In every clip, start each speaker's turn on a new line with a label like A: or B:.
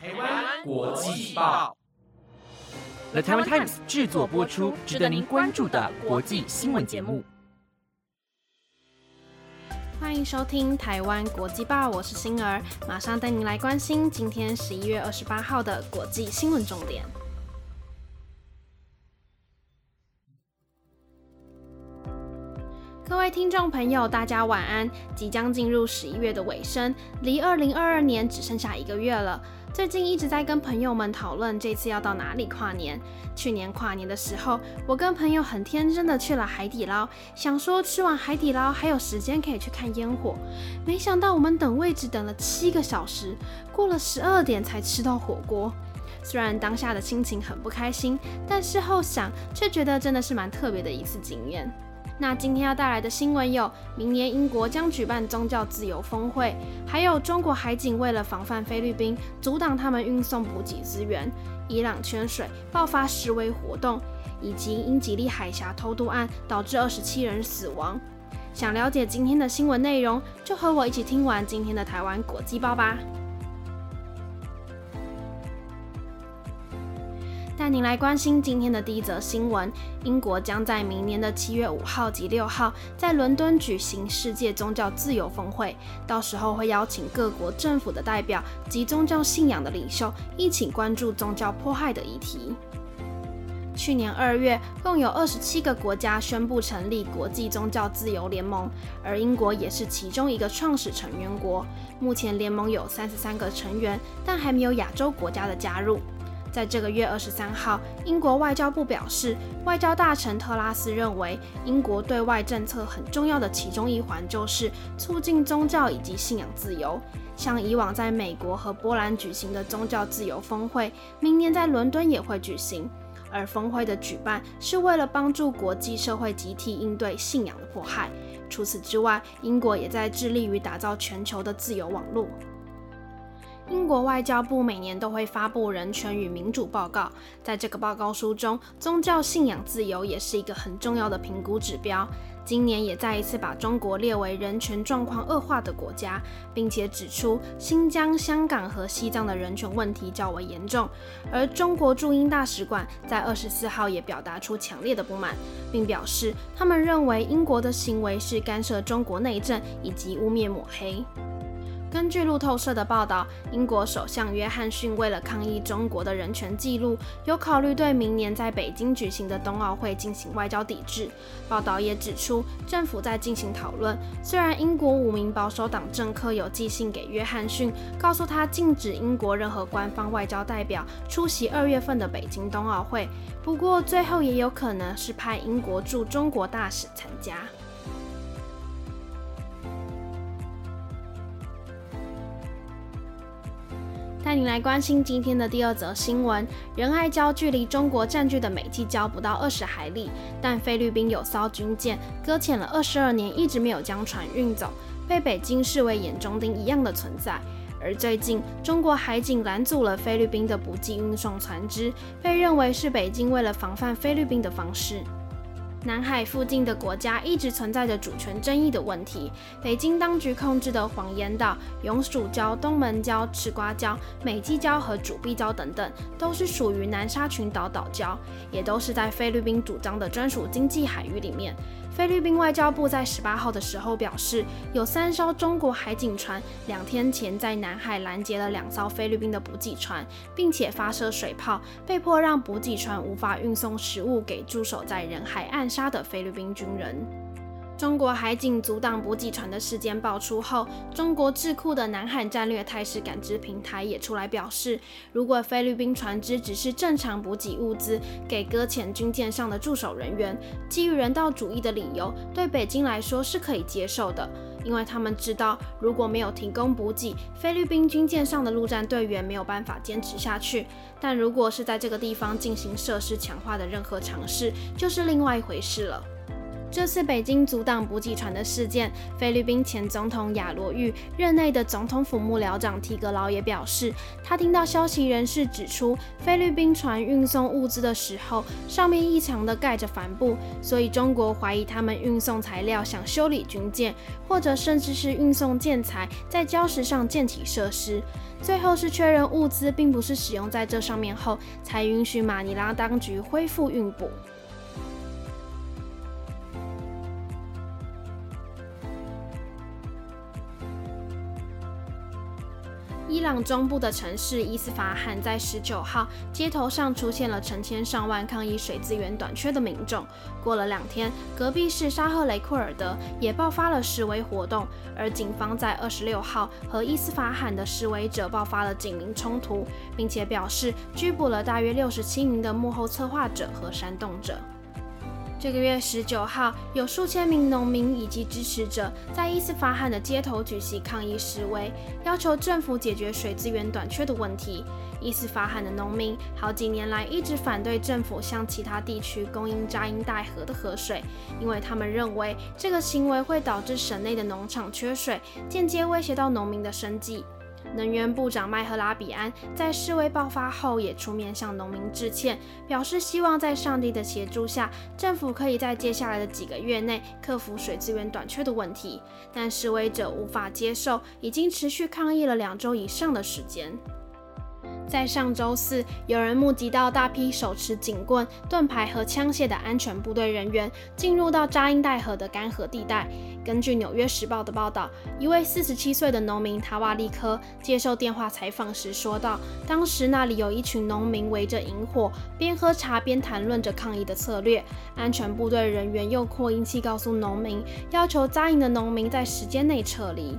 A: 台湾国际报
B: ，The Taiwan Times 制作播出，值得您关注的国际新闻节目。
C: 欢迎收听台湾国际报，我是星儿，马上带您来关心今天十一月二十八号的国际新闻重点。各位听众朋友，大家晚安！即将进入十一月的尾声，离二零二二年只剩下一个月了。最近一直在跟朋友们讨论这次要到哪里跨年。去年跨年的时候，我跟朋友很天真的去了海底捞，想说吃完海底捞还有时间可以去看烟火。没想到我们等位置等了七个小时，过了十二点才吃到火锅。虽然当下的心情很不开心，但事后想却觉得真的是蛮特别的一次经验。那今天要带来的新闻有：明年英国将举办宗教自由峰会，还有中国海警为了防范菲律宾，阻挡他们运送补给资源；伊朗缺水爆发示威活动，以及英吉利海峡偷渡案导致二十七人死亡。想了解今天的新闻内容，就和我一起听完今天的台湾国际报吧。带您来关心今天的第一则新闻：英国将在明年的七月五号及六号在伦敦举行世界宗教自由峰会，到时候会邀请各国政府的代表及宗教信仰的领袖一起关注宗教迫害的议题。去年二月，共有二十七个国家宣布成立国际宗教自由联盟，而英国也是其中一个创始成员国。目前联盟有三十三个成员，但还没有亚洲国家的加入。在这个月二十三号，英国外交部表示，外交大臣特拉斯认为，英国对外政策很重要的其中一环就是促进宗教以及信仰自由。像以往在美国和波兰举行的宗教自由峰会，明年在伦敦也会举行。而峰会的举办是为了帮助国际社会集体应对信仰的迫害。除此之外，英国也在致力于打造全球的自由网络。英国外交部每年都会发布人权与民主报告，在这个报告书中，宗教信仰自由也是一个很重要的评估指标。今年也再一次把中国列为人权状况恶化的国家，并且指出新疆、香港和西藏的人权问题较为严重。而中国驻英大使馆在二十四号也表达出强烈的不满，并表示他们认为英国的行为是干涉中国内政以及污蔑抹黑。根据路透社的报道，英国首相约翰逊为了抗议中国的人权记录，有考虑对明年在北京举行的冬奥会进行外交抵制。报道也指出，政府在进行讨论。虽然英国五名保守党政客有寄信给约翰逊，告诉他禁止英国任何官方外交代表出席二月份的北京冬奥会，不过最后也有可能是派英国驻中国大使参加。带您来关心今天的第二则新闻：仁爱礁距离中国占据的美济礁不到二十海里，但菲律宾有艘军舰搁浅了二十二年，一直没有将船运走，被北京视为眼中钉一样的存在。而最近，中国海警拦阻了菲律宾的补给运送船只，被认为是北京为了防范菲律宾的方式。南海附近的国家一直存在着主权争议的问题。北京当局控制的黄岩岛、永暑礁、东门礁、赤瓜礁、美济礁和主碧礁等等，都是属于南沙群岛岛礁，也都是在菲律宾主张的专属经济海域里面。菲律宾外交部在十八号的时候表示，有三艘中国海警船两天前在南海拦截了两艘菲律宾的补给船，并且发射水炮，被迫让补给船无法运送食物给驻守在人海岸杀的菲律宾军人。中国海警阻挡补给船的事件爆出后，中国智库的南海战略态势感知平台也出来表示，如果菲律宾船只只是正常补给物资给搁浅军舰上的驻守人员，基于人道主义的理由，对北京来说是可以接受的，因为他们知道如果没有提供补给，菲律宾军舰上的陆战队员没有办法坚持下去。但如果是在这个地方进行设施强化的任何尝试，就是另外一回事了。这次北京阻挡补给船的事件，菲律宾前总统亚罗玉任内的总统府幕僚长提格劳也表示，他听到消息人士指出，菲律宾船运送物资的时候，上面异常的盖着帆布，所以中国怀疑他们运送材料想修理军舰，或者甚至是运送建材在礁石上建起设施。最后是确认物资并不是使用在这上面后，才允许马尼拉当局恢复运补。伊朗中部的城市伊斯法罕在十九号街头上出现了成千上万抗议水资源短缺的民众。过了两天，隔壁市沙赫雷库尔德也爆发了示威活动，而警方在二十六号和伊斯法罕的示威者爆发了警民冲突，并且表示拘捕了大约六十七名的幕后策划者和煽动者。这个月十九号，有数千名农民以及支持者在伊斯法罕的街头举行抗议示威，要求政府解决水资源短缺的问题。伊斯法罕的农民好几年来一直反对政府向其他地区供应扎因代河的河水，因为他们认为这个行为会导致省内的农场缺水，间接威胁到农民的生计。能源部长麦赫拉比安在示威爆发后也出面向农民致歉，表示希望在上帝的协助下，政府可以在接下来的几个月内克服水资源短缺的问题。但示威者无法接受已经持续抗议了两周以上的时间。在上周四，有人目击到大批手持警棍、盾牌和枪械的安全部队人员进入到扎因代河的干涸地带。根据《纽约时报》的报道，一位四十七岁的农民塔瓦利科接受电话采访时说道：“当时那里有一群农民围着萤火，边喝茶边谈论着抗议的策略。安全部队人员用扩音器告诉农民，要求扎营的农民在时间内撤离。”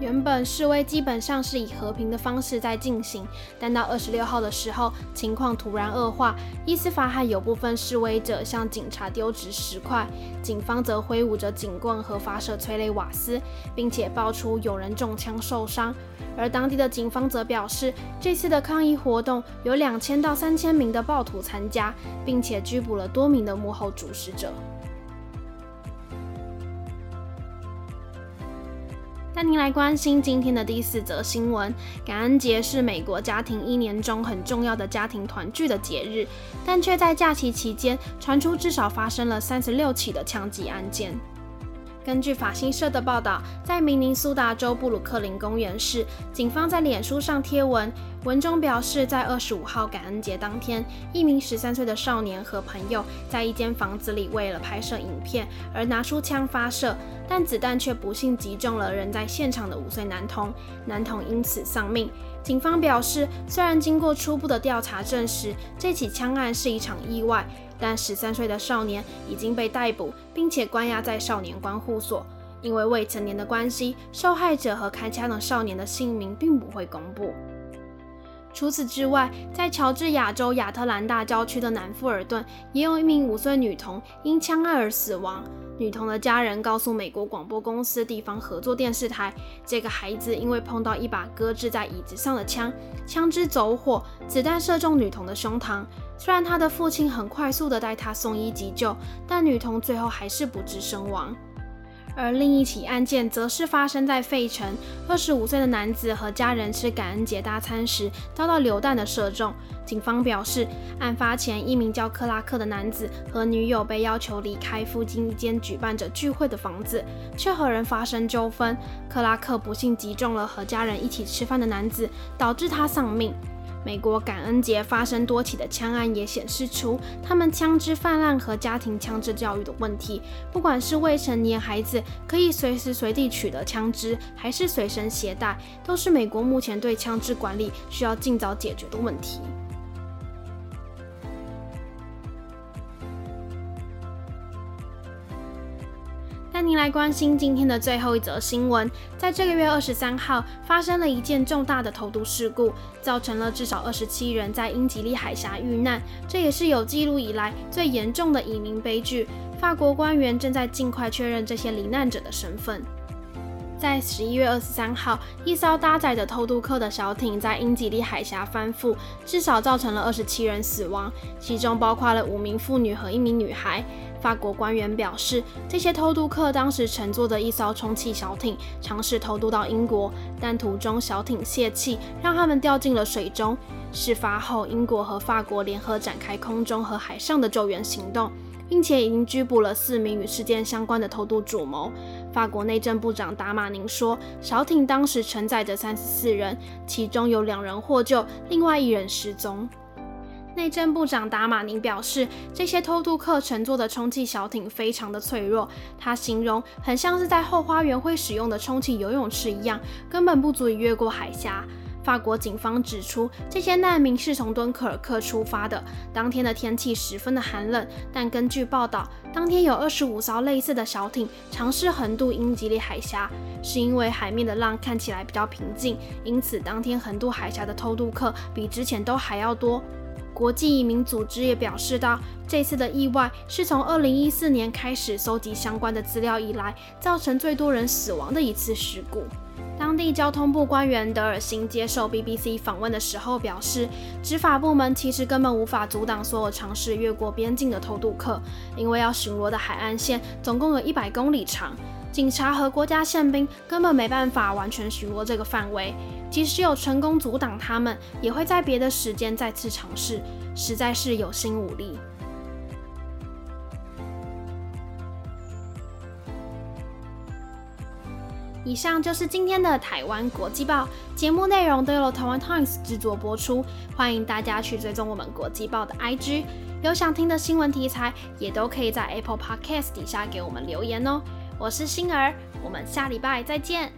C: 原本示威基本上是以和平的方式在进行，但到二十六号的时候，情况突然恶化。伊斯法罕有部分示威者向警察丢掷石块，警方则挥舞着警棍和发射催泪瓦斯，并且爆出有人中枪受伤。而当地的警方则表示，这次的抗议活动有两千到三千名的暴徒参加，并且拘捕了多名的幕后主使者。带您来关心今天的第四则新闻。感恩节是美国家庭一年中很重要的家庭团聚的节日，但却在假期期间传出至少发生了三十六起的枪击案件。根据法新社的报道，在明尼苏达州布鲁克林公园市，警方在脸书上贴文，文中表示，在二十五号感恩节当天，一名十三岁的少年和朋友在一间房子里为了拍摄影片而拿出枪发射，但子弹却不幸击中了人在现场的五岁男童，男童因此丧命。警方表示，虽然经过初步的调查证实这起枪案是一场意外。但十三岁的少年已经被逮捕，并且关押在少年关护所。因为未成年的关系，受害者和开枪的少年的姓名并不会公布。除此之外，在乔治亚州亚特兰大郊区的南富尔顿，也有一名五岁女童因枪案而死亡。女童的家人告诉美国广播公司地方合作电视台，这个孩子因为碰到一把搁置在椅子上的枪，枪支走火，子弹射中女童的胸膛。虽然她的父亲很快速地带她送医急救，但女童最后还是不治身亡。而另一起案件则是发生在费城，二十五岁的男子和家人吃感恩节大餐时遭到榴弹的射中。警方表示，案发前一名叫克拉克的男子和女友被要求离开附近一间举办着聚会的房子，却和人发生纠纷。克拉克不幸击中了和家人一起吃饭的男子，导致他丧命。美国感恩节发生多起的枪案，也显示出他们枪支泛滥和家庭枪支教育的问题。不管是未成年孩子可以随时随地取得枪支，还是随身携带，都是美国目前对枪支管理需要尽早解决的问题。带您来关心今天的最后一则新闻。在这个月二十三号，发生了一件重大的投毒事故，造成了至少二十七人在英吉利海峡遇难，这也是有记录以来最严重的移民悲剧。法国官员正在尽快确认这些罹难者的身份。在十一月二十三号，一艘搭载着偷渡客的小艇在英吉利海峡翻覆，至少造成了二十七人死亡，其中包括了五名妇女和一名女孩。法国官员表示，这些偷渡客当时乘坐的一艘充气小艇，尝试偷渡到英国，但途中小艇泄气，让他们掉进了水中。事发后，英国和法国联合展开空中和海上的救援行动，并且已经拘捕了四名与事件相关的偷渡主谋。法国内政部长达马宁说，小艇当时承载着三十四人，其中有两人获救，另外一人失踪。内政部长达马宁表示，这些偷渡客乘坐的充气小艇非常的脆弱，他形容很像是在后花园会使用的充气游泳池一样，根本不足以越过海峡。法国警方指出，这些难民是从敦刻尔克出发的。当天的天气十分的寒冷，但根据报道，当天有二十五艘类似的小艇尝试横渡英吉利海峡，是因为海面的浪看起来比较平静，因此当天横渡海峡的偷渡客比之前都还要多。国际移民组织也表示到，这次的意外是从2014年开始搜集相关的资料以来，造成最多人死亡的一次事故。当地交通部官员德尔辛接受 BBC 访问的时候表示，执法部门其实根本无法阻挡所有尝试越过边境的偷渡客，因为要巡逻的海岸线总共有一百公里长。警察和国家宪兵根本没办法完全巡逻这个范围，即使有成功阻挡他们，也会在别的时间再次尝试，实在是有心无力。以上就是今天的台湾国际报节目内容，都由台湾 Times 制作播出，欢迎大家去追踪我们国际报的 IG，有想听的新闻题材，也都可以在 Apple Podcast 底下给我们留言哦。我是星儿，我们下礼拜再见。